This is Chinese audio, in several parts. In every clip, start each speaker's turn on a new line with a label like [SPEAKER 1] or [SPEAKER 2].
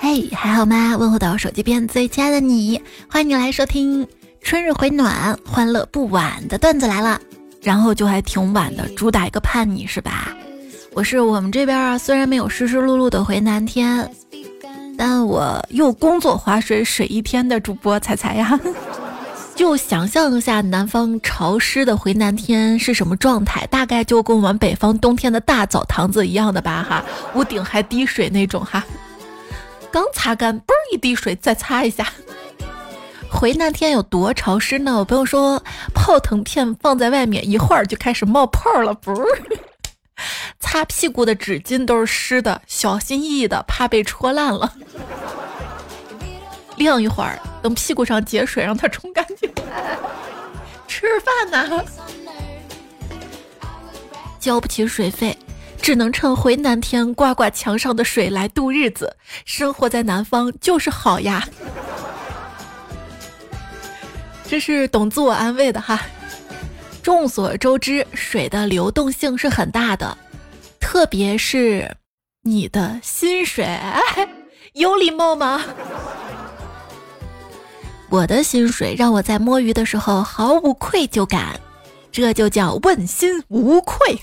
[SPEAKER 1] 嘿，还好吗？问候到手机边最亲爱的你，欢迎你来收听春日回暖，欢乐不晚的段子来了。然后就还挺晚的，主打一个叛逆是吧？我是我们这边啊，虽然没有湿湿漉漉的回南天，但我又工作划水水一天的主播彩彩呀。就想象一下南方潮湿的回南天是什么状态，大概就跟我们北方冬天的大澡堂子一样的吧哈，屋顶还滴水那种哈。刚擦干，嘣一滴水，再擦一下。回南天有多潮湿呢？我朋友说，泡腾片放在外面一会儿就开始冒泡了，不是？擦屁股的纸巾都是湿的，小心翼翼的，怕被戳烂了。晾一会儿，等屁股上结水，让它冲干净。吃饭呢，交不起水费，只能趁回南天刮刮墙上的水来度日子。生活在南方就是好呀，这是懂自我安慰的哈。众所周知，水的流动性是很大的，特别是你的薪水，有礼貌吗？我的薪水让我在摸鱼的时候毫无愧疚感，这就叫问心无愧。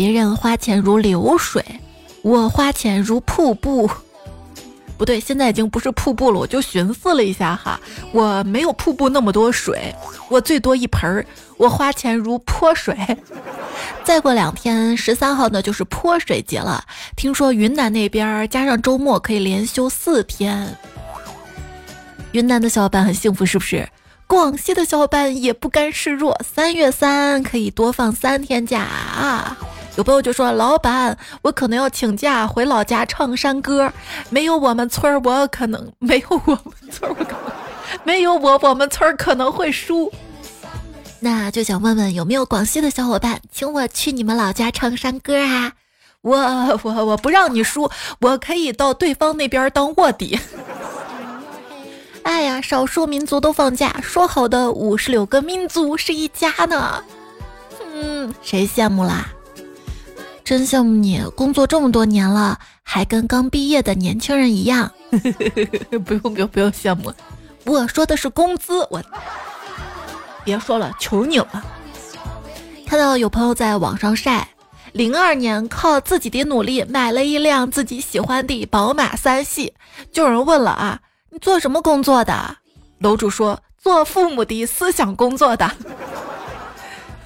[SPEAKER 1] 别人花钱如流水，我花钱如瀑布。不对，现在已经不是瀑布了。我就寻思了一下哈，我没有瀑布那么多水，我最多一盆儿。我花钱如泼水。再过两天，十三号呢就是泼水节了。听说云南那边加上周末可以连休四天。云南的小伙伴很幸福，是不是？广西的小伙伴也不甘示弱，三月三可以多放三天假啊！有朋友就说：“老板，我可能要请假回老家唱山歌，没有我们村儿，我可能没有我们村儿，我可能没有我，我们村儿可能会输。”那就想问问有没有广西的小伙伴，请我去你们老家唱山歌啊？我我我不让你输，我可以到对方那边当卧底。哎呀，少数民族都放假，说好的五十六个民族是一家呢？嗯，谁羡慕啦？真羡慕你，工作这么多年了，还跟刚毕业的年轻人一样。不用不用不用羡慕，我说的是工资，我。别说了，求你了！看到有朋友在网上晒，零二年靠自己的努力买了一辆自己喜欢的宝马三系，就有人问了啊，你做什么工作的？楼主说做父母的思想工作的，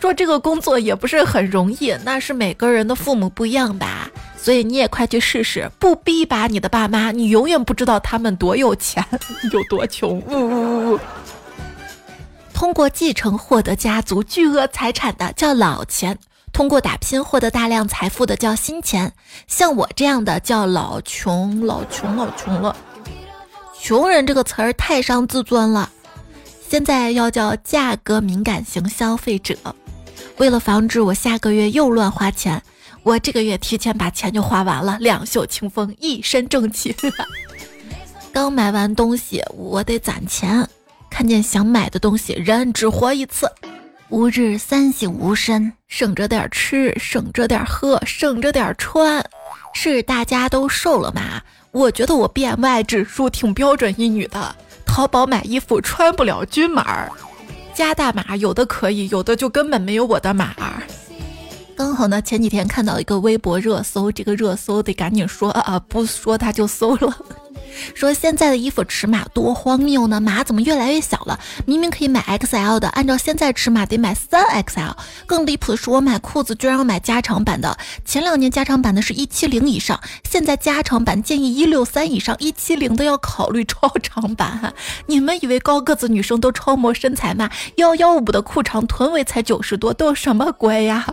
[SPEAKER 1] 说这个工作也不是很容易，那是每个人的父母不一样吧，所以你也快去试试，不逼吧你的爸妈，你永远不知道他们多有钱，有多穷。呜呜呜。通过继承获得家族巨额财产的叫老钱，通过打拼获得大量财富的叫新钱，像我这样的叫老穷，老穷，老穷了。穷人这个词儿太伤自尊了，现在要叫价格敏感型消费者。为了防止我下个月又乱花钱，我这个月提前把钱就花完了，两袖清风，一身正气。刚买完东西，我得攒钱。看见想买的东西，人只活一次。吾日三省吾身，省着点吃，省着点喝，省着点穿。是大家都瘦了吗？我觉得我 BMI 指数挺标准一女的。淘宝买衣服穿不了均码，加大码有的可以，有的就根本没有我的码。刚好呢，前几天看到一个微博热搜，这个热搜得赶紧说啊，不说他就搜了。说现在的衣服尺码多荒谬呢？码怎么越来越小了？明明可以买 XL 的，按照现在尺码得买三 XL。更离谱的是，我买裤子居然要买加长版的。前两年加长版的是一七零以上，现在加长版建议一六三以上，一七零的要考虑超长版。你们以为高个子女生都超模身材吗？幺幺五的裤长臀围才九十多，都有什么鬼呀？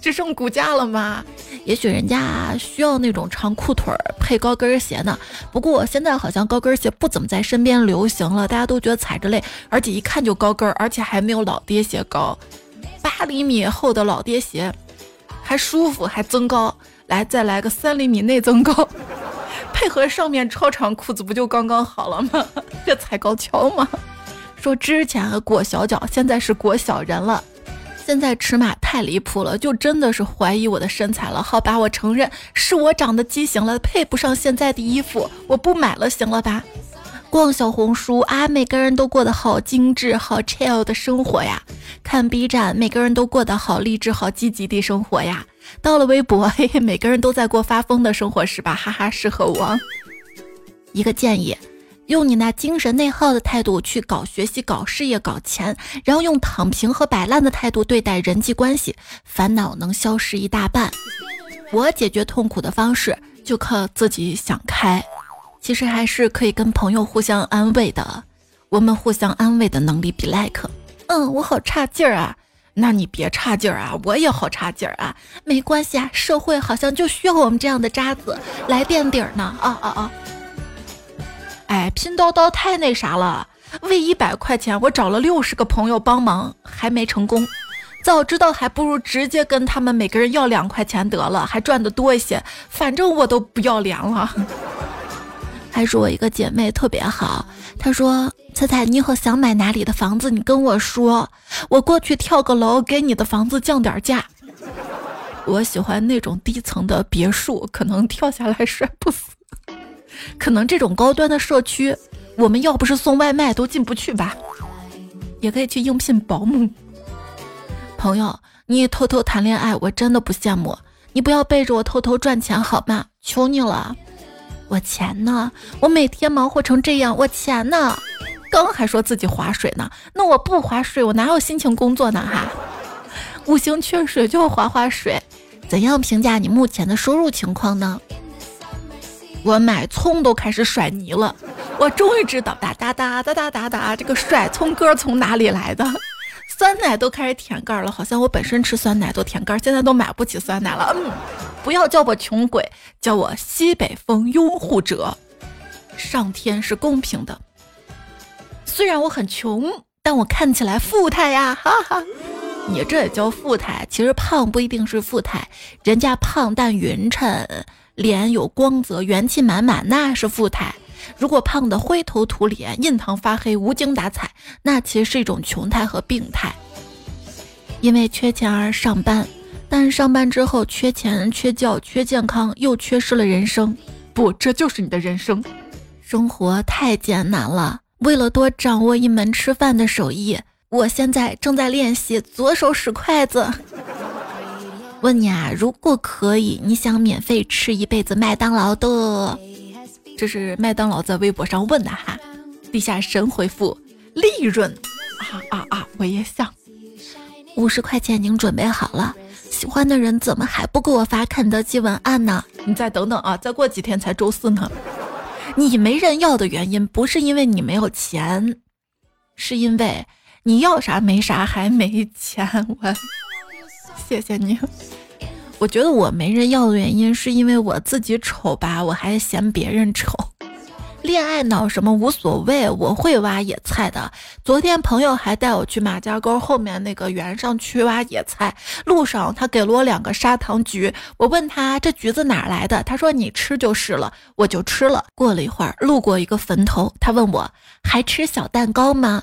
[SPEAKER 1] 只剩骨架了吗？也许人家需要那种长裤腿配高跟鞋呢。不过现在好像高跟鞋不怎么在身边流行了，大家都觉得踩着累，而且一看就高跟，而且还没有老爹鞋高。八厘米厚的老爹鞋还舒服，还增高。来，再来个三厘米内增高，配合上面超长裤子，不就刚刚好了吗？这踩高跷吗？说之前裹小脚，现在是裹小人了。现在尺码太离谱了，就真的是怀疑我的身材了。好吧，我承认是我长得畸形了，配不上现在的衣服，我不买了，行了吧？逛小红书啊，每个人都过得好精致、好 chill 的生活呀；看 B 站，每个人都过得好励志、好积极的生活呀。到了微博，嘿嘿，每个人都在过发疯的生活，是吧？哈哈，适合我。一个建议，用你那精神内耗的态度去搞学习、搞事业、搞钱，然后用躺平和摆烂的态度对待人际关系，烦恼能消失一大半。我解决痛苦的方式就靠自己想开。其实还是可以跟朋友互相安慰的，我们互相安慰的能力比 like。嗯，我好差劲儿啊，那你别差劲儿啊，我也好差劲儿啊，没关系啊，社会好像就需要我们这样的渣子来垫底儿呢。啊啊啊！哎，拼多多太那啥了，为一百块钱我找了六十个朋友帮忙，还没成功。早知道还不如直接跟他们每个人要两块钱得了，还赚的多一些。反正我都不要脸了。还是我一个姐妹特别好，她说：“彩彩，你以后想买哪里的房子，你跟我说，我过去跳个楼，给你的房子降点价。”我喜欢那种低层的别墅，可能跳下来摔不死。可能这种高端的社区，我们要不是送外卖都进不去吧？也可以去应聘保姆。朋友，你偷偷谈恋爱，我真的不羡慕。你不要背着我偷偷赚钱好吗？求你了。我钱呢？我每天忙活成这样，我钱呢？刚还说自己划水呢，那我不划水，我哪有心情工作呢？哈，五行缺水就划划水。怎样评价你目前的收入情况呢？我买葱都开始甩泥了，我终于知道哒哒哒哒哒哒哒这个甩葱歌从哪里来的。酸奶都开始舔盖了，好像我本身吃酸奶都舔盖，现在都买不起酸奶了。嗯。不要叫我穷鬼，叫我西北风拥护者。上天是公平的，虽然我很穷，但我看起来富态呀，哈哈。你这也叫富态？其实胖不一定是富态，人家胖但匀称，脸有光泽，元气满满，那是富态。如果胖的灰头土脸，印堂发黑，无精打采，那其实是一种穷态和病态。因为缺钱而上班。但上班之后缺钱、缺觉、缺健康，又缺失了人生。不，这就是你的人生。生活太艰难了，为了多掌握一门吃饭的手艺，我现在正在练习左手使筷子。问你啊，如果可以，你想免费吃一辈子麦当劳的？这是麦当劳在微博上问的哈。地下神回复：利润。啊啊啊！我也想。五十块钱已经准备好了。喜欢的人怎么还不给我发肯德基文案呢？你再等等啊，再过几天才周四呢。你没人要的原因不是因为你没有钱，是因为你要啥没啥还没钱。我谢谢你。我觉得我没人要的原因是因为我自己丑吧，我还嫌别人丑。恋爱脑什么无所谓，我会挖野菜的。昨天朋友还带我去马家沟后面那个园上去挖野菜，路上他给了我两个砂糖橘。我问他这橘子哪来的，他说你吃就是了，我就吃了。过了一会儿，路过一个坟头，他问我还吃小蛋糕吗？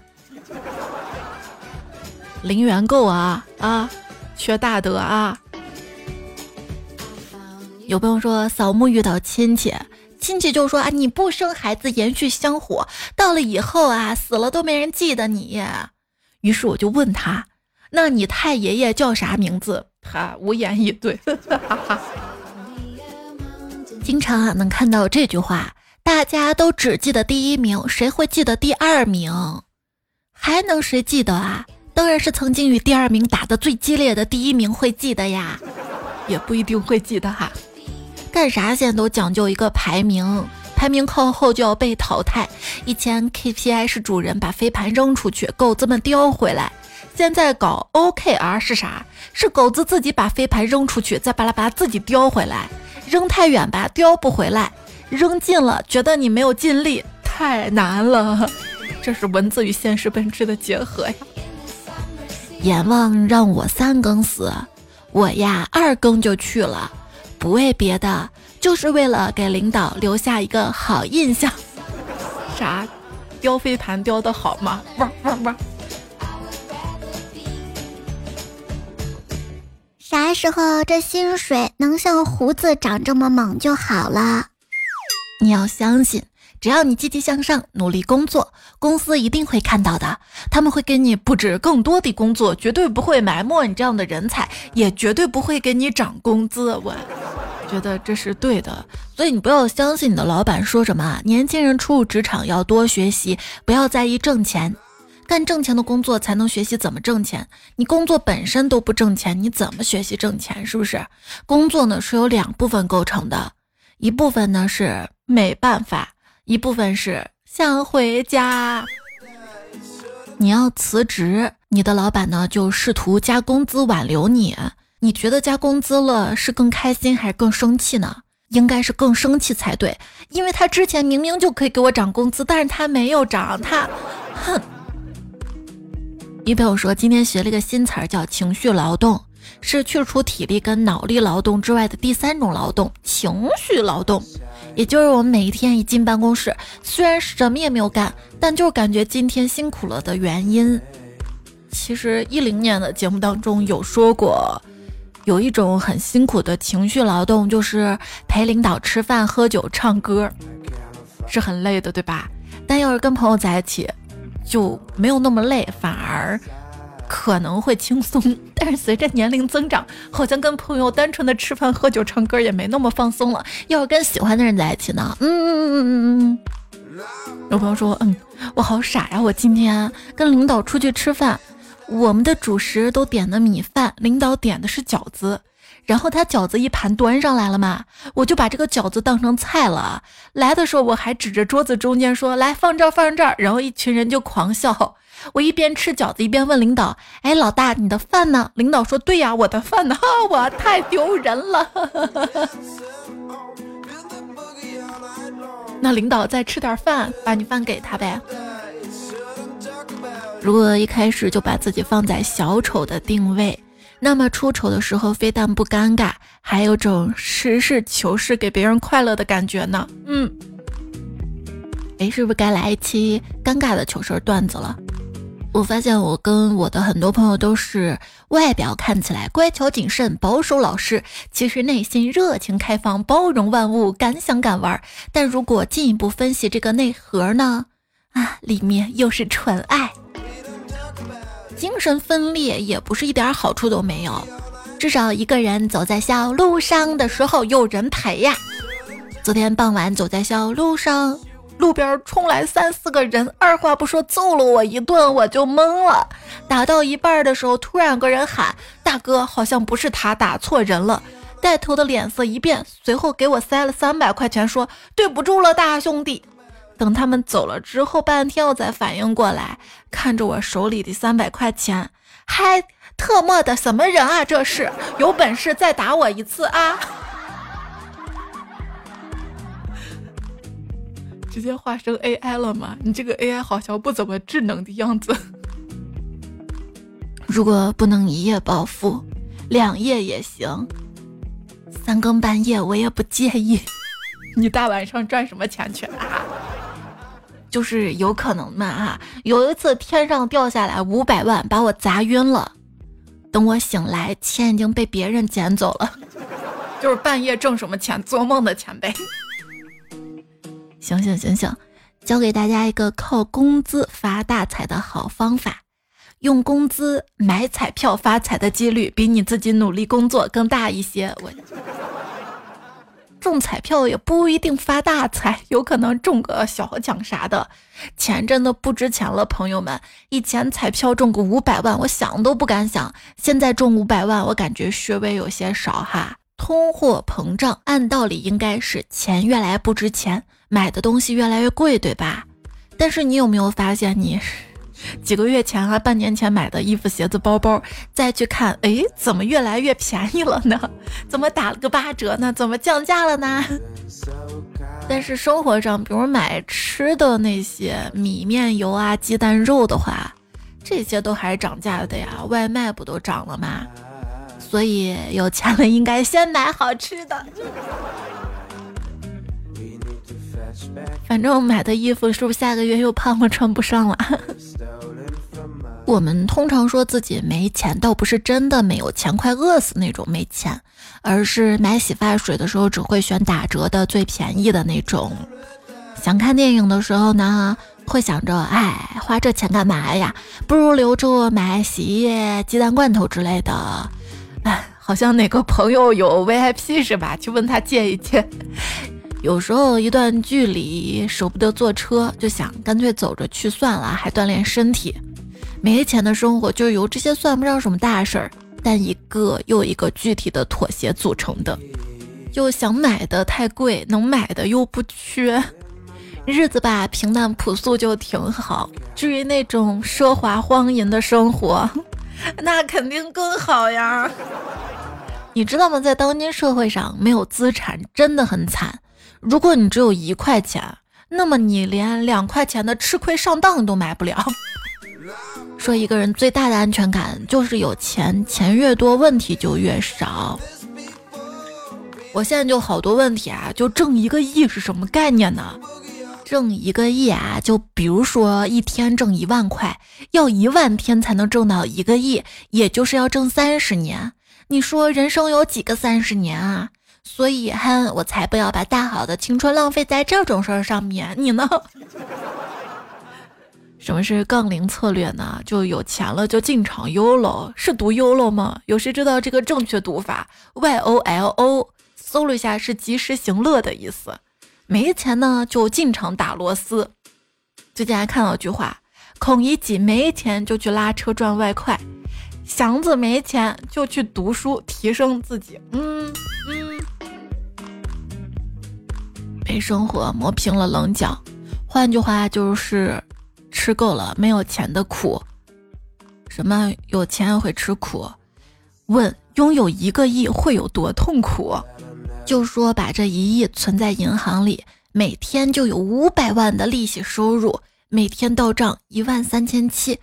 [SPEAKER 1] 零元购啊啊，缺大德啊！有朋友说扫墓遇到亲戚。亲戚就说啊，你不生孩子延续香火，到了以后啊，死了都没人记得你。于是我就问他，那你太爷爷叫啥名字？他无言以对。经常啊能看到这句话，大家都只记得第一名，谁会记得第二名？还能谁记得啊？当然是曾经与第二名打的最激烈的第一名会记得呀，也不一定会记得哈。干啥现在都讲究一个排名，排名靠后就要被淘汰。以前 KPI 是主人把飞盘扔出去，狗子们叼回来。现在搞 OKR 是啥？是狗子自己把飞盘扔出去，再巴拉巴拉自己叼回来。扔太远吧，叼不回来；扔近了，觉得你没有尽力，太难了。这是文字与现实本质的结合呀。阎王让我三更死，我呀二更就去了。不为别的，就是为了给领导留下一个好印象。啥？雕飞盘雕的好吗？汪汪汪！
[SPEAKER 2] 啥时候这薪水能像胡子长这么猛就好了。
[SPEAKER 1] 你要相信，只要你积极向上，努力工作，公司一定会看到的。他们会给你布置更多的工作，绝对不会埋没你这样的人才，也绝对不会给你涨工资。我觉得这是对的，所以你不要相信你的老板说什么。年轻人初入职场要多学习，不要在意挣钱，干挣钱的工作才能学习怎么挣钱。你工作本身都不挣钱，你怎么学习挣钱？是不是？工作呢是由两部分构成的，一部分呢是。没办法，一部分是想回家。你要辞职，你的老板呢就试图加工资挽留你。你觉得加工资了是更开心还是更生气呢？应该是更生气才对，因为他之前明明就可以给我涨工资，但是他没有涨，他，哼。一朋友说今天学了一个新词儿，叫情绪劳动，是去除体力跟脑力劳动之外的第三种劳动——情绪劳动。也就是我们每一天一进办公室，虽然什么也没有干，但就是感觉今天辛苦了的原因。其实一零年的节目当中有说过，有一种很辛苦的情绪劳动，就是陪领导吃饭、喝酒、唱歌，是很累的，对吧？但要是跟朋友在一起，就没有那么累，反而。可能会轻松，但是随着年龄增长，好像跟朋友单纯的吃饭、喝酒、唱歌也没那么放松了。要是跟喜欢的人在一起呢？嗯嗯嗯嗯嗯。有朋友说，嗯，我好傻呀，我今天跟领导出去吃饭，我们的主食都点的米饭，领导点的是饺子。然后他饺子一盘端上来了嘛，我就把这个饺子当成菜了。来的时候我还指着桌子中间说：“来放这儿，放这儿。”然后一群人就狂笑。我一边吃饺子一边问领导：“哎，老大，你的饭呢？”领导说：“对呀，我的饭呢？我太丢人了。”那领导再吃点饭，把你饭给他呗。如果一开始就把自己放在小丑的定位。那么出丑的时候，非但不尴尬，还有种实事求是给别人快乐的感觉呢。嗯，哎，是不是该来一期尴尬的糗事段子了？我发现我跟我的很多朋友都是外表看起来乖巧谨慎、保守老实，其实内心热情开放、包容万物、敢想敢玩。但如果进一步分析这个内核呢？啊，里面又是纯爱。精神分裂也不是一点好处都没有，至少一个人走在小路上的时候有人陪呀。昨天傍晚走在小路上，路边冲来三四个人，二话不说揍了我一顿，我就懵了。打到一半的时候，突然有个人喊：“大哥，好像不是他，打错人了。”带头的脸色一变，随后给我塞了三百块钱，说：“对不住了，大兄弟。”等他们走了之后，半天我才反应过来，看着我手里的三百块钱，嗨特么的什么人啊？这是有本事再打我一次啊！直接化身 AI 了吗？你这个 AI 好像不怎么智能的样子。如果不能一夜暴富，两夜也行，三更半夜我也不介意。你大晚上赚什么钱去啊？就是有可能嘛啊，有一次天上掉下来五百万，把我砸晕了。等我醒来，钱已经被别人捡走了。就是半夜挣什么钱，做梦的钱呗。醒醒醒醒，教给大家一个靠工资发大财的好方法：用工资买彩票发财的几率比你自己努力工作更大一些。我。中彩票也不一定发大财，有可能中个小奖啥的。钱真的不值钱了，朋友们。以前彩票中个五百万，我想都不敢想。现在中五百万，我感觉稍微有些少哈。通货膨胀，按道理应该是钱越来越不值钱，买的东西越来越贵，对吧？但是你有没有发现你？几个月前啊，半年前买的衣服、鞋子、包包，再去看，哎，怎么越来越便宜了呢？怎么打了个八折呢？怎么降价了呢？但是生活上，比如买吃的那些米面油啊、鸡蛋肉的话，这些都还是涨价的呀。外卖不都涨了吗？所以有钱了应该先买好吃的。反正买的衣服是不是下个月又胖了，穿不上了？我们通常说自己没钱，倒不是真的没有钱，快饿死那种没钱，而是买洗发水的时候只会选打折的最便宜的那种。想看电影的时候呢，会想着，哎，花这钱干嘛呀？不如留着买洗衣液、鸡蛋罐头之类的。哎，好像哪个朋友有 VIP 是吧？去问他借一借。有时候一段距离舍不得坐车，就想干脆走着去算了，还锻炼身体。没钱的生活就是由这些算不上什么大事儿，但一个又一个具体的妥协组成的。又想买的太贵，能买的又不缺，日子吧平淡朴素就挺好。至于那种奢华荒淫的生活，那肯定更好呀。你知道吗？在当今社会上，没有资产真的很惨。如果你只有一块钱，那么你连两块钱的吃亏上当都买不了。说一个人最大的安全感就是有钱，钱越多问题就越少。我现在就好多问题啊，就挣一个亿是什么概念呢？挣一个亿啊，就比如说一天挣一万块，要一万天才能挣到一个亿，也就是要挣三十年。你说人生有几个三十年啊？所以哼，我才不要把大好的青春浪费在这种事儿上面。你呢？什么是杠铃策略呢？就有钱了就进场 YOLO，是读 YOLO 吗？有谁知道这个正确读法？Y O L O，搜了一下是及时行乐的意思。没钱呢就进场打螺丝。最近还看到一句话：孔乙己没钱就去拉车赚外快，祥子没钱就去读书提升自己。嗯，被生活磨平了棱角。换句话就是。吃够了没有钱的苦，什么有钱会吃苦？问拥有一个亿会有多痛苦？就说把这一亿存在银行里，每天就有五百万的利息收入，每天到账一万三千七。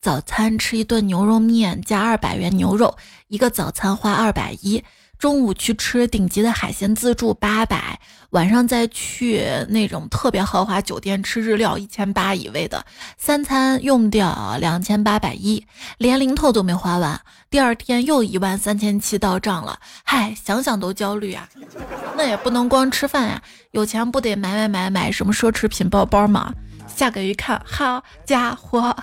[SPEAKER 1] 早餐吃一顿牛肉面加二百元牛肉，一个早餐花二百一。中午去吃顶级的海鲜自助八百，晚上再去那种特别豪华酒店吃日料一千八一位的，三餐用掉两千八百一，连零头都没花完，第二天又一万三千七到账了，嗨，想想都焦虑啊！那也不能光吃饭呀，有钱不得买买买买什么奢侈品包包吗？下个月一看，好家伙，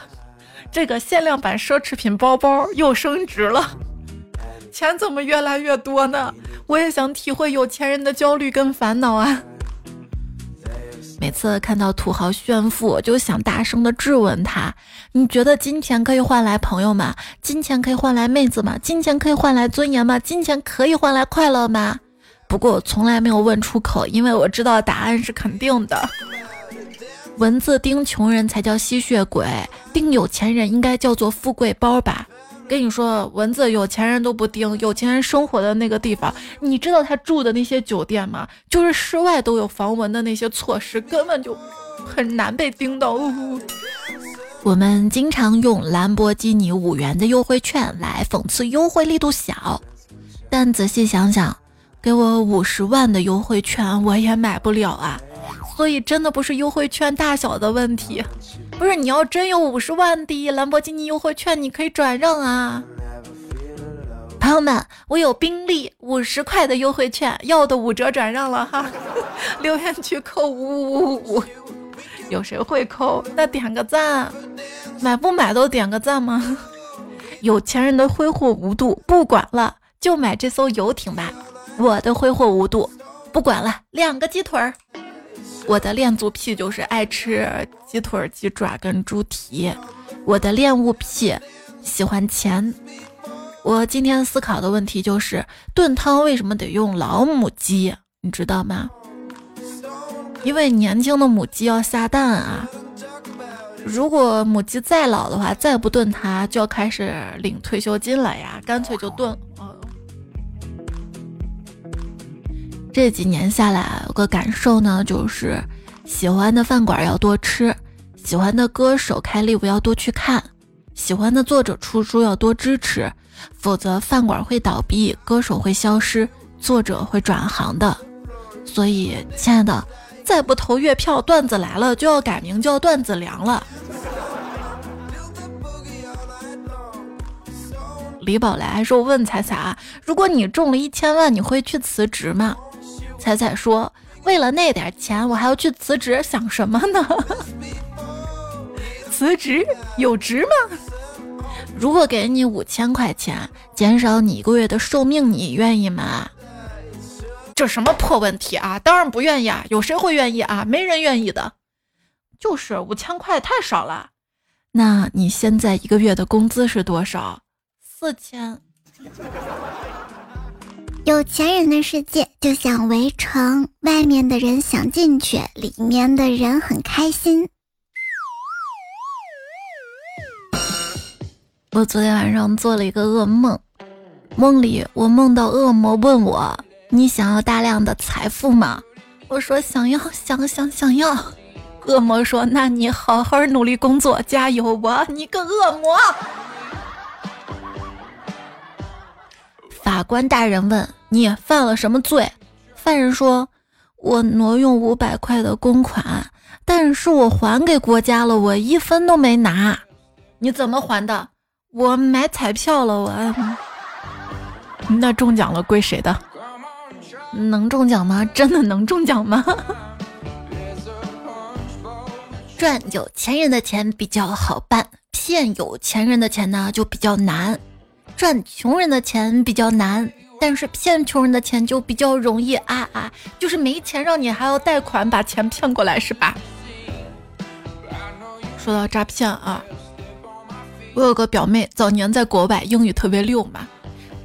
[SPEAKER 1] 这个限量版奢侈品包包又升值了。钱怎么越来越多呢？我也想体会有钱人的焦虑跟烦恼啊！每次看到土豪炫富，我就想大声的质问他：你觉得金钱可以换来朋友吗？金钱可以换来妹子吗？金钱可以换来尊严吗？金钱可以换来快乐吗？不过我从来没有问出口，因为我知道答案是肯定的。蚊子叮穷人才叫吸血鬼，叮有钱人应该叫做富贵包吧？跟你说，蚊子有钱人都不叮，有钱人生活的那个地方，你知道他住的那些酒店吗？就是室外都有防蚊的那些措施，根本就很难被叮到。我们经常用兰博基尼五元的优惠券来讽刺优惠力度小，但仔细想想，给我五十万的优惠券，我也买不了啊。所以真的不是优惠券大小的问题，不是你要真有五十万的兰博基尼优惠券，你可以转让啊。朋友们，我有宾利五十块的优惠券，要的五折转让了哈，留言区扣五五五，有谁会扣？那点个赞，买不买都点个赞吗？有钱人的挥霍无度，不管了，就买这艘游艇吧。我的挥霍无度，不管了，两个鸡腿儿。我的恋足癖就是爱吃鸡腿、鸡爪跟猪蹄。我的恋物癖喜欢钱。我今天思考的问题就是炖汤为什么得用老母鸡？你知道吗？因为年轻的母鸡要下蛋啊。如果母鸡再老的话，再不炖它就要开始领退休金了呀。干脆就炖。这几年下来，有个感受呢，就是喜欢的饭馆要多吃，喜欢的歌手开 live 要多去看，喜欢的作者出书要多支持，否则饭馆会倒闭，歌手会消失，作者会转行的。所以，亲爱的，再不投月票，段子来了就要改名叫段子凉了。李宝来还说：“我问彩彩啊，如果你中了一千万，你会去辞职吗？”彩彩说：“为了那点钱，我还要去辞职，想什么呢？辞职有值吗？如果给你五千块钱，减少你一个月的寿命，你愿意吗？”这什么破问题啊！当然不愿意啊！有谁会愿意啊？没人愿意的。就是五千块太少了。那你现在一个月的工资是多少？四千。
[SPEAKER 2] 有钱人的世界就像围城，外面的人想进去，里面的人很开心。
[SPEAKER 1] 我昨天晚上做了一个噩梦，梦里我梦到恶魔问我。你想要大量的财富吗？我说想要，想想想要。恶魔说：“那你好好努力工作，加油吧，你个恶魔。”法官大人问：“你犯了什么罪？”犯人说：“我挪用五百块的公款，但是我还给国家了，我一分都没拿。”你怎么还的？我买彩票了，我。那中奖了归谁的？能中奖吗？真的能中奖吗？赚有钱人的钱比较好办，骗有钱人的钱呢就比较难。赚穷人的钱比较难，但是骗穷人的钱就比较容易啊啊！就是没钱让你还要贷款把钱骗过来是吧？说到诈骗啊，我有个表妹早年在国外英语特别溜嘛。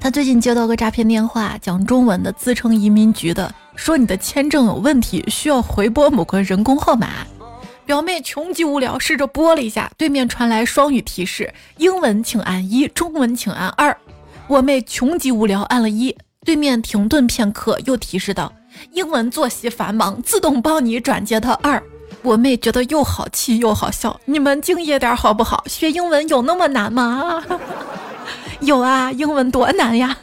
[SPEAKER 1] 她最近接到个诈骗电话，讲中文的，自称移民局的，说你的签证有问题，需要回拨某个人工号码。表妹穷极无聊，试着拨了一下，对面传来双语提示：英文请按一，中文请按二。我妹穷极无聊，按了一，对面停顿片刻，又提示道：英文作息繁忙，自动帮你转接到二。我妹觉得又好气又好笑，你们敬业点好不好？学英文有那么难吗？有啊，英文多难呀！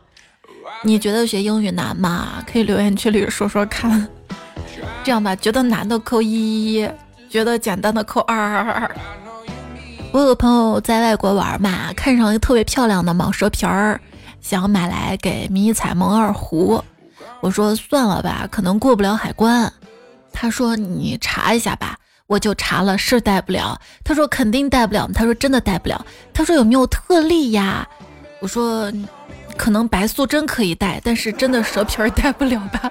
[SPEAKER 1] 你觉得学英语难吗？可以留言区里说说看。这样吧，觉得难的扣一一，觉得简单的扣二。我有个朋友在外国玩嘛，看上一个特别漂亮的蟒蛇皮儿，想买来给迷彩蒙二胡。我说算了吧，可能过不了海关。他说你查一下吧。我就查了，是带不了。他说肯定带不了。他说真的带不了。他说有没有特例呀？我说可能白素贞可以带，但是真的蛇皮儿带不了吧。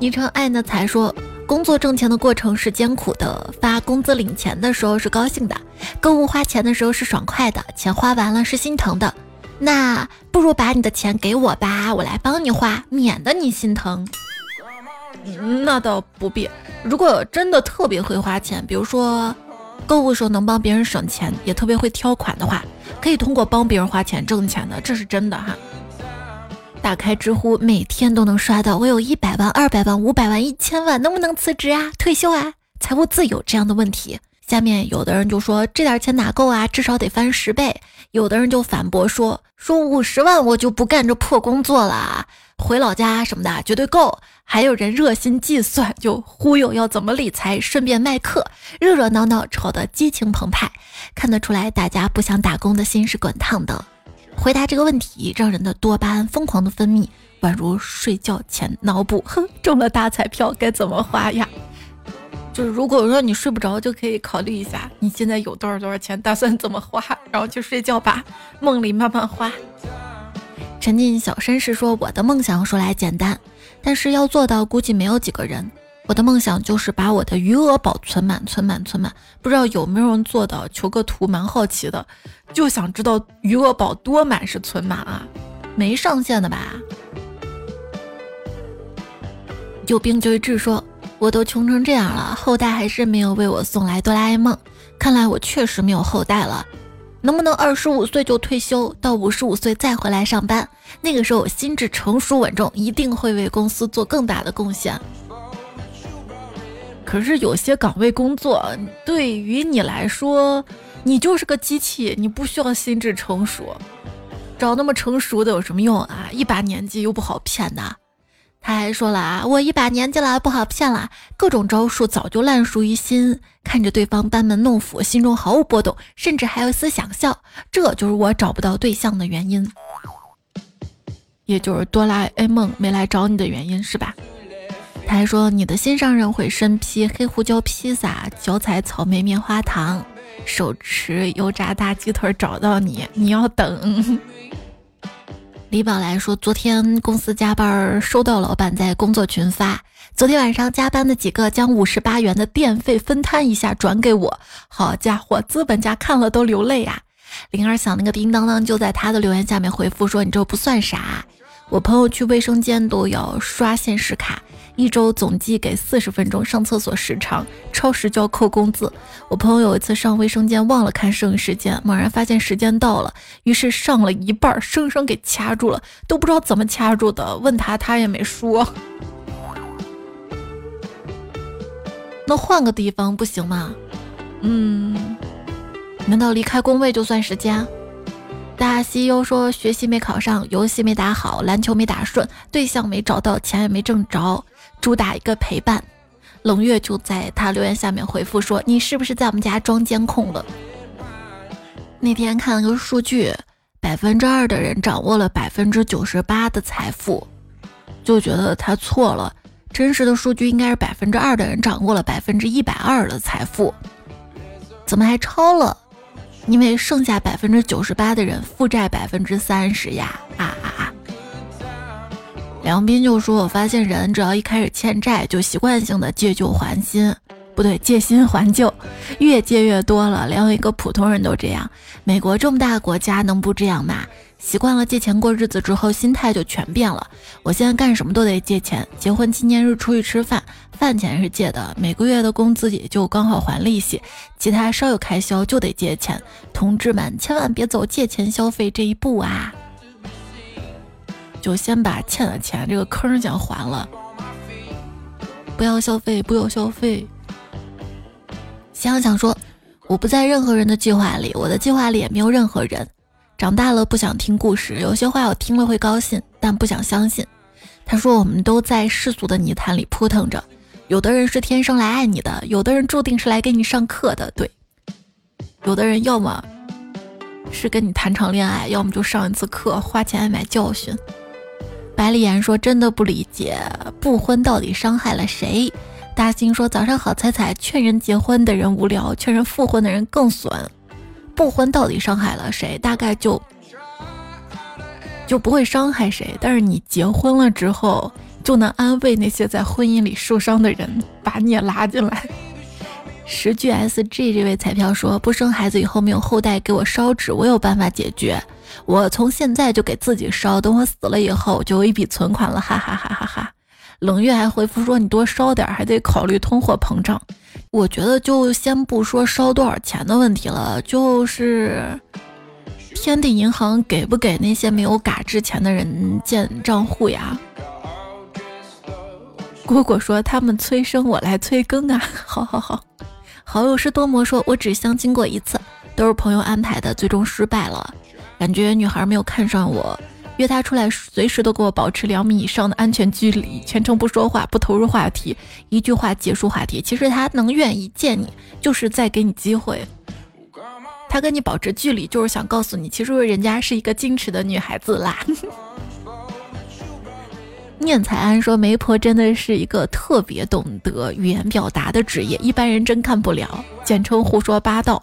[SPEAKER 1] 昵称爱呢才说，工作挣钱的过程是艰苦的，发工资领钱的时候是高兴的，购物花钱的时候是爽快的，钱花完了是心疼的。那不如把你的钱给我吧，我来帮你花，免得你心疼。那倒不必。如果真的特别会花钱，比如说购物时候能帮别人省钱，也特别会挑款的话，可以通过帮别人花钱挣钱的，这是真的哈。打开知乎，每天都能刷到“我有一百万、二百万、五百万、一千万，能不能辞职啊？退休啊？财务自由这样的问题。下面有的人就说这点钱哪够啊？至少得翻十倍。有的人就反驳说说五十万我就不干这破工作了。回老家什么的绝对够，还有人热心计算，就忽悠要怎么理财，顺便卖课，热热闹闹，吵得激情澎湃，看得出来大家不想打工的心是滚烫的。回答这个问题，让人的多巴胺疯狂的分泌，宛如睡觉前脑补，哼，中了大彩票该怎么花呀？就是如果说你睡不着，就可以考虑一下，你现在有多少多少钱，打算怎么花，然后去睡觉吧，梦里慢慢花。沉浸小绅士说：“我的梦想说来简单，但是要做到估计没有几个人。我的梦想就是把我的余额宝存满，存满，存满。不知道有没有人做到？求个图，蛮好奇的，就想知道余额宝多满是存满啊？没上限的吧？”救兵就一致说：“我都穷成这样了，后代还是没有为我送来哆啦 A 梦，看来我确实没有后代了。”能不能二十五岁就退休，到五十五岁再回来上班？那个时候我心智成熟稳重，一定会为公司做更大的贡献。可是有些岗位工作对于你来说，你就是个机器，你不需要心智成熟。找那么成熟的有什么用啊？一把年纪又不好骗的。他还说了啊，我一把年纪了，不好骗了，各种招数早就烂熟于心。看着对方班门弄斧，心中毫无波动，甚至还有一丝想笑。这就是我找不到对象的原因，也就是哆啦 A 梦没来找你的原因，是吧？他还说你的心上人会身披黑胡椒披萨，脚踩草莓棉花糖，手持油炸大鸡腿找到你，你要等。李宝来说，昨天公司加班，收到老板在工作群发，昨天晚上加班的几个将五十八元的电费分摊一下转给我。好家伙，资本家看了都流泪呀！铃儿响，那个叮当当就在他的留言下面回复说：“你这不算啥，我朋友去卫生间都要刷现实卡。”一周总计给四十分钟上厕所时长，超时就要扣工资。我朋友有一次上卫生间忘了看剩余时间，猛然发现时间到了，于是上了一半，生生给掐住了，都不知道怎么掐住的。问他，他也没说。那换个地方不行吗？嗯，难道离开工位就算时间？大西优说：学习没考上，游戏没打好，篮球没打顺，对象没找到，钱也没挣着。主打一个陪伴，冷月就在他留言下面回复说：“你是不是在我们家装监控了？”那天看了个数据，百分之二的人掌握了百分之九十八的财富，就觉得他错了。真实的数据应该是百分之二的人掌握了百分之一百二的财富，怎么还超了？因为剩下百分之九十八的人负债百分之三十呀！啊啊啊！梁斌就说：“我发现人只要一开始欠债，就习惯性的借旧还新，不对，借新还旧，越借越多了。连我一个普通人都这样。美国这么大国家，能不这样吗？习惯了借钱过日子之后，心态就全变了。我现在干什么都得借钱，结婚纪念日出去吃饭，饭钱是借的，每个月的工资也就刚好还利息，其他稍有开销就得借钱。同志们，千万别走借钱消费这一步啊！”就先把欠的钱这个坑先还了，不要消费，不要消费。想想说，我不在任何人的计划里，我的计划里也没有任何人。长大了不想听故事，有些话我听了会高兴，但不想相信。他说，我们都在世俗的泥潭里扑腾着，有的人是天生来爱你的，有的人注定是来给你上课的。对，有的人要么是跟你谈场恋爱，要么就上一次课，花钱买教训。白丽言说：“真的不理解，不婚到底伤害了谁？”大兴说：“早上好，彩彩，劝人结婚的人无聊，劝人复婚的人更损。不婚到底伤害了谁？大概就就不会伤害谁。但是你结婚了之后，就能安慰那些在婚姻里受伤的人，把你也拉进来。”十句 SG 这位彩票说：“不生孩子以后没有后代，给我烧纸，我有办法解决。”我从现在就给自己烧，等我死了以后就有一笔存款了，哈哈哈哈哈！冷月还回复说：“你多烧点，还得考虑通货膨胀。”我觉得就先不说烧多少钱的问题了，就是天地银行给不给那些没有嘎之前的人建账户呀？果果说：“他们催生，我来催更啊！”好好好，好友是多魔说：“我只相亲过一次，都是朋友安排的，最终失败了。”感觉女孩没有看上我，约她出来，随时都给我保持两米以上的安全距离，全程不说话，不投入话题，一句话结束话题。其实她能愿意见你，就是在给你机会。她跟你保持距离，就是想告诉你，其实人家是一个矜持的女孩子啦。念彩安说，媒婆真的是一个特别懂得语言表达的职业，一般人真看不了，简称胡说八道。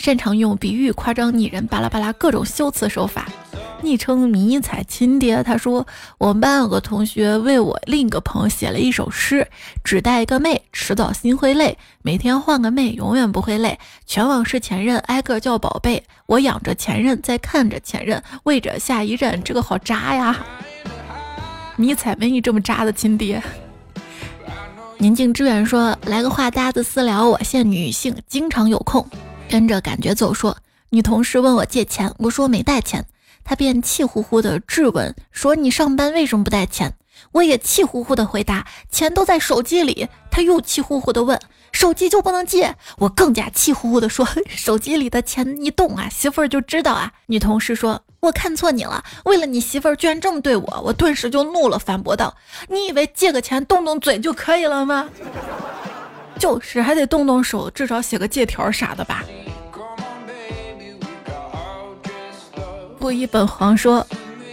[SPEAKER 1] 擅长用比喻、夸张、拟人、巴拉巴拉各种修辞手法。昵称迷彩亲爹，他说我们班有个同学为我另一个朋友写了一首诗：只带一个妹，迟早心会累；每天换个妹，永远不会累。全网是前任，挨个叫宝贝。我养着前任，在看着前任，为着下一任。这个好渣呀！迷彩没你这么渣的亲爹。宁静致远说来个话搭子私聊，我现女性，经常有空。跟着感觉走，说女同事问我借钱，我说没带钱，她便气呼呼的质问说你上班为什么不带钱？我也气呼呼的回答钱都在手机里。她又气呼呼的问手机就不能借？我更加气呼呼的说 手机里的钱一动啊，媳妇儿就知道啊。女同事说我看错你了，为了你媳妇儿居然这么对我，我顿时就怒了，反驳道：“你以为借个钱动动嘴就可以了吗？就是还得动动手，至少写个借条啥的吧。”不一本黄说，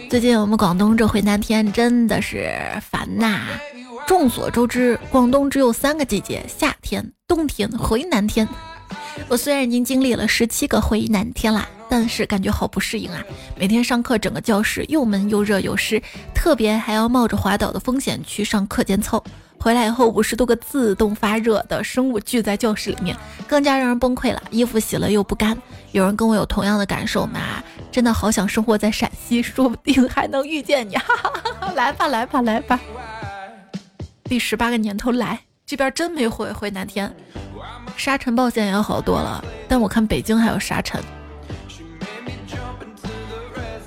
[SPEAKER 1] 最近我们广东这回南天真的是烦呐。众所周知，广东只有三个季节：夏天、冬天、回南天。我虽然已经经历了十七个回南天啦，但是感觉好不适应啊！每天上课，整个教室又闷又热又湿，特别还要冒着滑倒的风险去上课间操。回来以后，五十多个自动发热的生物聚在教室里面，更加让人崩溃了。衣服洗了又不干。有人跟我有同样的感受吗？真的好想生活在陕西，说不定还能遇见你。哈哈哈哈来吧，来吧，来吧。第十八个年头来，这边真没回回南天，沙尘暴现在也好多了，但我看北京还有沙尘。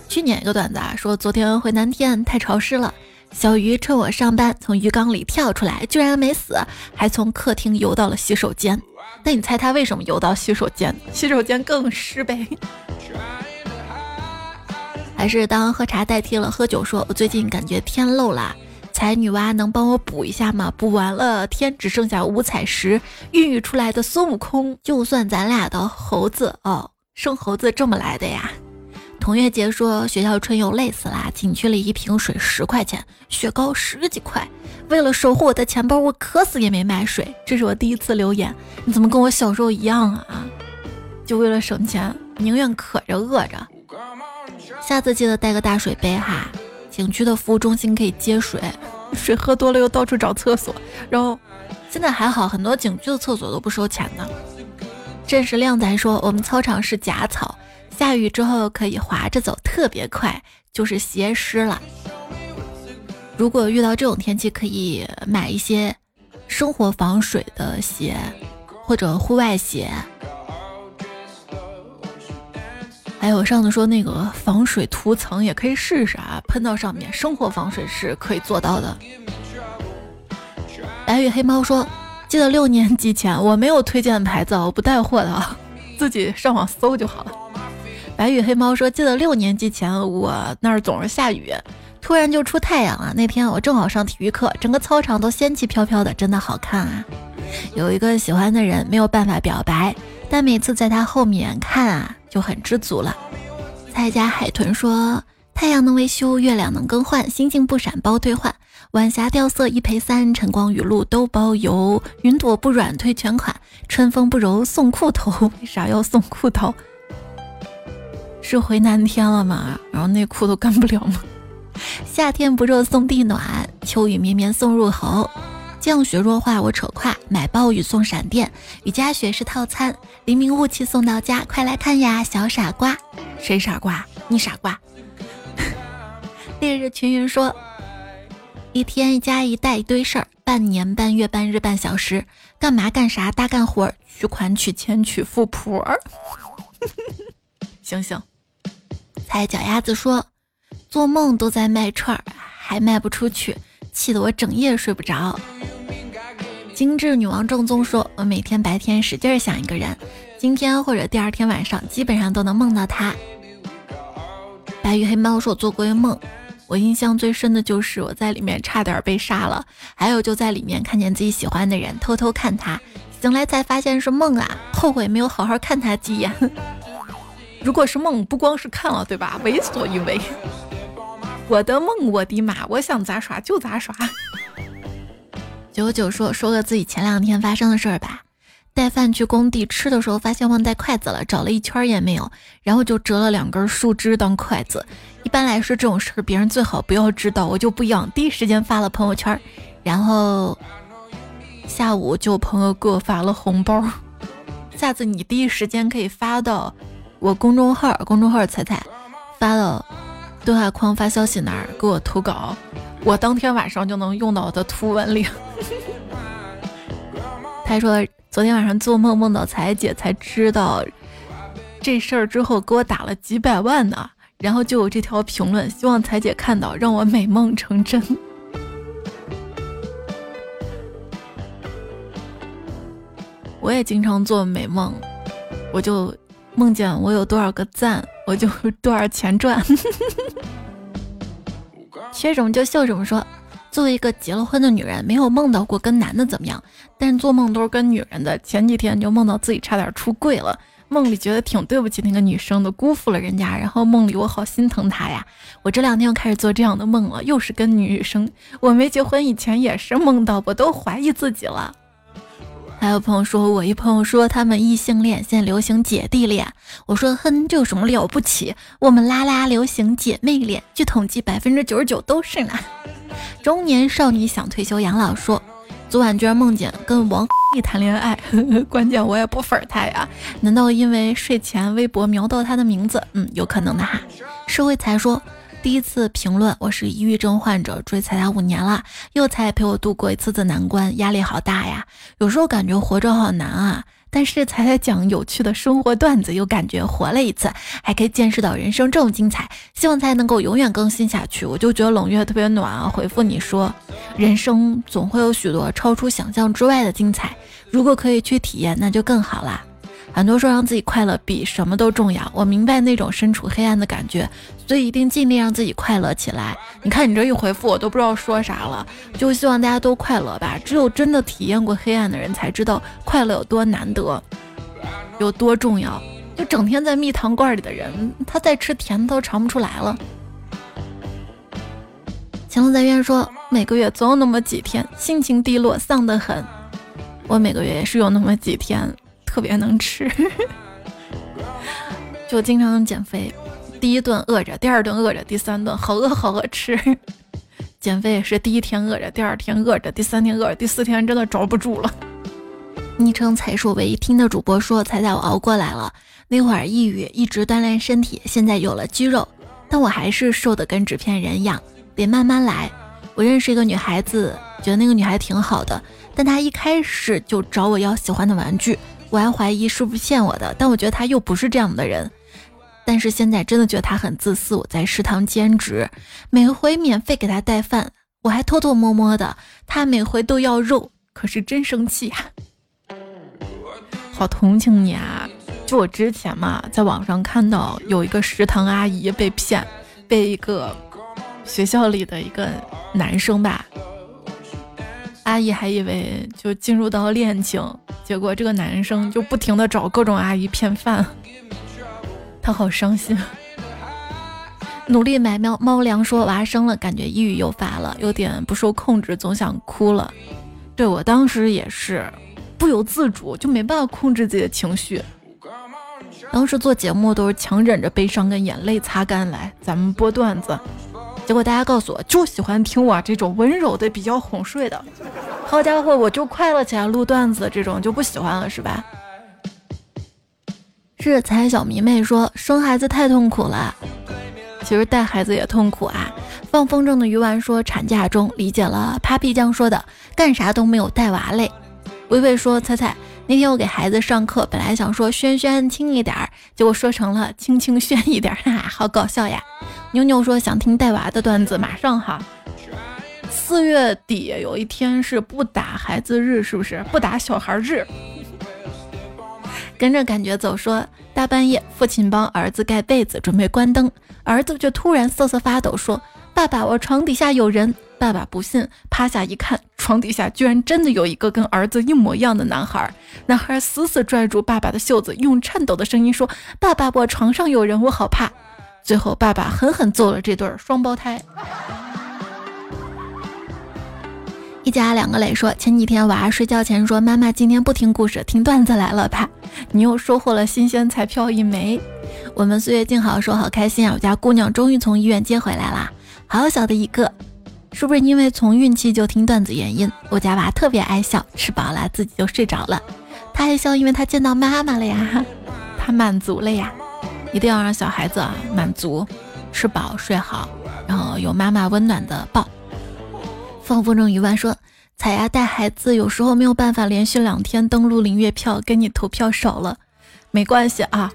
[SPEAKER 1] 去年一个段子啊，说昨天回南天太潮湿了。小鱼趁我上班从鱼缸里跳出来，居然没死，还从客厅游到了洗手间。那你猜他为什么游到洗手间？洗手间更湿呗。还是当喝茶代替了喝酒？说我最近感觉天漏了，才女娲能帮我补一下吗？补完了天只剩下五彩石，孕育出来的孙悟空，就算咱俩的猴子哦，生猴子这么来的呀？同月杰说：“学校春游累死啦，景区里一瓶水十块钱，雪糕十几块。为了守护我的钱包，我渴死也没买水。这是我第一次留言，你怎么跟我小时候一样啊？就为了省钱，宁愿渴着饿着。下次记得带个大水杯哈。景区的服务中心可以接水，水喝多了又到处找厕所。然后现在还好，很多景区的厕所都不收钱的。这时靓仔说，我们操场是假草。”下雨之后可以滑着走，特别快，就是鞋湿了。如果遇到这种天气，可以买一些生活防水的鞋，或者户外鞋。还有上次说那个防水涂层也可以试试啊，喷到上面，生活防水是可以做到的。白羽黑猫说：“记得六年级前我没有推荐牌子，我不带货的，自己上网搜就好了。”白羽黑猫说：“记得六年级前，我那儿总是下雨，突然就出太阳了。那天我正好上体育课，整个操场都仙气飘飘的，真的好看啊！有一个喜欢的人，没有办法表白，但每次在他后面看啊，就很知足了。”蔡家海豚说：“太阳能维修，月亮能更换，星星不闪包退换，晚霞掉色一赔三，晨光雨露都包邮，云朵不软退全款，春风不柔送裤头。为 啥要送裤头？”是回南天了吗？然后内裤都干不了吗？夏天不热送地暖，秋雨绵绵送入喉，降雪弱化我扯胯，买暴雨送闪电，雨夹雪是套餐，黎明雾气送到家，快来看呀，小傻瓜！谁傻瓜？你傻瓜！烈日群云说，一天一加一带一堆事儿，半年半月半日半小时，干嘛干啥大干活，取款取钱取富婆。醒醒！猜脚丫子说，做梦都在卖串儿，还卖不出去，气得我整夜睡不着。精致女王正宗说，我每天白天使劲想一个人，今天或者第二天晚上基本上都能梦到他。白羽黑猫说，我做过一梦，我印象最深的就是我在里面差点被杀了，还有就在里面看见自己喜欢的人，偷偷看他，醒来才发现是梦啊，后悔没有好好看他几眼。如果是梦，不光是看了，对吧？为所欲为。我的梦，我的马！我想咋耍就咋耍。九九说说个自己前两天发生的事儿吧。带饭去工地吃的时候，发现忘带筷子了，找了一圈也没有，然后就折了两根树枝当筷子。一般来说，这种事儿别人最好不要知道。我就不一样，第一时间发了朋友圈，然后下午就朋友给我发了红包。下次你第一时间可以发到。我公众号，公众号彩彩发了对话框发消息那儿给我投稿，我当天晚上就能用到我的图文里。他说昨天晚上做梦梦到彩姐，才知道这事儿之后给我打了几百万呢，然后就有这条评论，希望彩姐看到，让我美梦成真。我也经常做美梦，我就。梦见我有多少个赞，我就多少钱赚。缺什么就秀什么。说，作为一个结了婚的女人，没有梦到过跟男的怎么样，但是做梦都是跟女人的。前几天就梦到自己差点出柜了，梦里觉得挺对不起那个女生的，辜负了人家。然后梦里我好心疼她呀。我这两天又开始做这样的梦了，又是跟女生。我没结婚以前也是梦到，我都怀疑自己了。还有朋友说，我一朋友说他们异性恋现在流行姐弟恋，我说哼，这有什么了不起？我们拉拉流行姐妹恋，据统计百分之九十九都是呢。中年少女想退休养老，说昨晚居然梦见跟王 毅谈恋爱，关键我也不粉他呀，难道因为睡前微博瞄到他的名字？嗯，有可能的哈。社会才说。第一次评论，我是抑郁症患者，追彩彩五年了，又才陪我度过一次次难关，压力好大呀。有时候感觉活着好难啊，但是彩彩讲有趣的生活段子，又感觉活了一次，还可以见识到人生这么精彩。希望才能够永远更新下去。我就觉得冷月特别暖啊，回复你说，人生总会有许多超出想象之外的精彩，如果可以去体验，那就更好啦。很多说让自己快乐比什么都重要，我明白那种身处黑暗的感觉，所以一定尽力让自己快乐起来。你看你这一回复，我都不知道说啥了，就希望大家都快乐吧。只有真的体验过黑暗的人才知道快乐有多难得，有多重要。就整天在蜜糖罐里的人，他再吃甜的都尝不出来了。乾隆在院说，每个月总有那么几天心情低落丧得很，我每个月也是有那么几天。特别能吃，就经常减肥。第一顿饿着，第二顿饿着，第三顿好饿好饿吃。减肥也是第一天饿着，第二天饿着，第三天饿着，第四天真的着不住了。昵称才是唯一听的主播说：“彩彩，我熬过来了。那会儿抑郁，一直锻炼身体，现在有了肌肉，但我还是瘦的跟纸片人一样，得慢慢来。我认识一个女孩子，觉得那个女孩挺好的，但她一开始就找我要喜欢的玩具。”我还怀疑是不是骗我的，但我觉得他又不是这样的人。但是现在真的觉得他很自私。我在食堂兼职，每回免费给他带饭，我还偷偷摸摸的。他每回都要肉，可是真生气呀！好同情你啊！就我之前嘛，在网上看到有一个食堂阿姨被骗，被一个学校里的一个男生吧。阿姨还以为就进入到恋情，结果这个男生就不停的找各种阿姨骗饭，他好伤心。努力买猫猫粮，说娃生了，感觉抑郁又发了，有点不受控制，总想哭了。对我当时也是不由自主，就没办法控制自己的情绪。当时做节目都是强忍着悲伤跟眼泪擦干来，咱们播段子。结果大家告诉我，就喜欢听我这种温柔的、比较哄睡的。好家伙，我就快乐起来录段子，这种就不喜欢了，是吧？是彩小迷妹说生孩子太痛苦了，其实带孩子也痛苦啊。放风筝的鱼丸说产假中理解了 Papi 酱说的干啥都没有带娃累。微微说彩彩。那天我给孩子上课，本来想说轩轩轻一点儿，结果说成了轻轻轩一点儿，哈哈，好搞笑呀！妞妞说想听带娃的段子，马上哈。四月底有一天是不打孩子日，是不是不打小孩日？跟着感觉走，说大半夜父亲帮儿子盖被子，准备关灯，儿子却突然瑟瑟发抖，说爸爸，我床底下有人。爸爸不信，趴下一看，床底下居然真的有一个跟儿子一模一样的男孩。男孩死死拽住爸爸的袖子，用颤抖的声音说：“爸爸，我床上有人，我好怕。”最后，爸爸狠狠揍了这对双胞胎。一家两个磊说：“前几天娃睡觉前说，妈妈今天不听故事，听段子来了吧？你又收获了新鲜彩票一枚。”我们岁月静好说：“好开心啊！我家姑娘终于从医院接回来啦，好小的一个。”是不是因为从孕期就听段子原因？我家娃特别爱笑，吃饱了自己就睡着了。他爱笑，因为他见到妈妈了呀，他满足了呀。一定要让小孩子啊满足，吃饱睡好，然后有妈妈温暖的抱。放风筝鱼丸说：“彩丫带孩子有时候没有办法连续两天登录领月票，给你投票少了，没关系啊，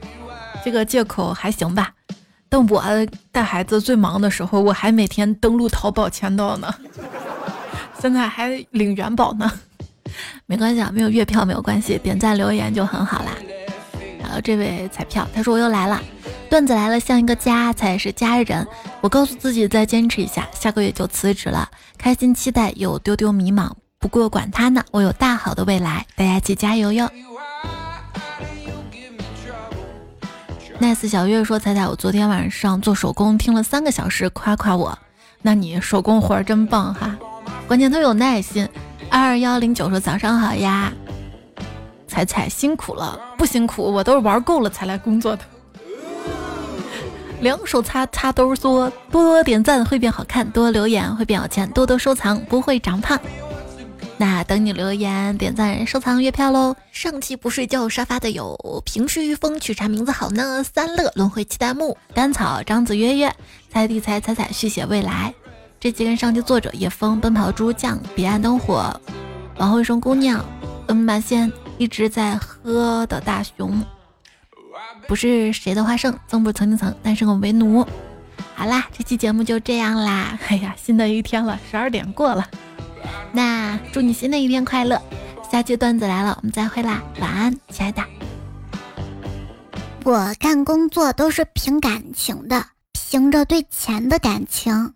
[SPEAKER 1] 这个借口还行吧。”但我带孩子最忙的时候，我还每天登录淘宝签到呢，现在还领元宝呢。没关系啊，没有月票没有关系，点赞留言就很好啦。了这位彩票，他说我又来了，段子来了像一个家，才是家人。我告诉自己再坚持一下，下个月就辞职了，开心期待，有丢丢迷茫，不过管他呢，我有大好的未来，大家一起加油哟。nice 小月说：“彩彩，我昨天晚上做手工听了三个小时，夸夸我。那你手工活儿真棒哈，关键特有耐心。”二二幺零九说：“早上好呀，彩彩辛苦了，不辛苦，我都是玩够了才来工作的。两手擦擦兜说：多多点赞会变好看，多留言会变有钱，多多收藏不会长胖。”那等你留言、点赞、收藏月票喽！上期不睡觉沙发的有平视御风，取啥名字好呢？三乐轮回七弹幕，甘草张子约约，猜地猜彩彩续写未来。这几个上期作者：叶枫、奔跑猪酱、彼岸灯火、往后生姑娘、嗯马仙一直在喝的大熊，不是谁的花生，曾不曾经曾，但是我为奴。好啦，这期节目就这样啦！哎呀，新的一天了，十二点过了。那祝你新的一天快乐！下期段子来了，我们再会啦，晚安，亲爱的。
[SPEAKER 2] 我干工作都是凭感情的，凭着对钱的感情。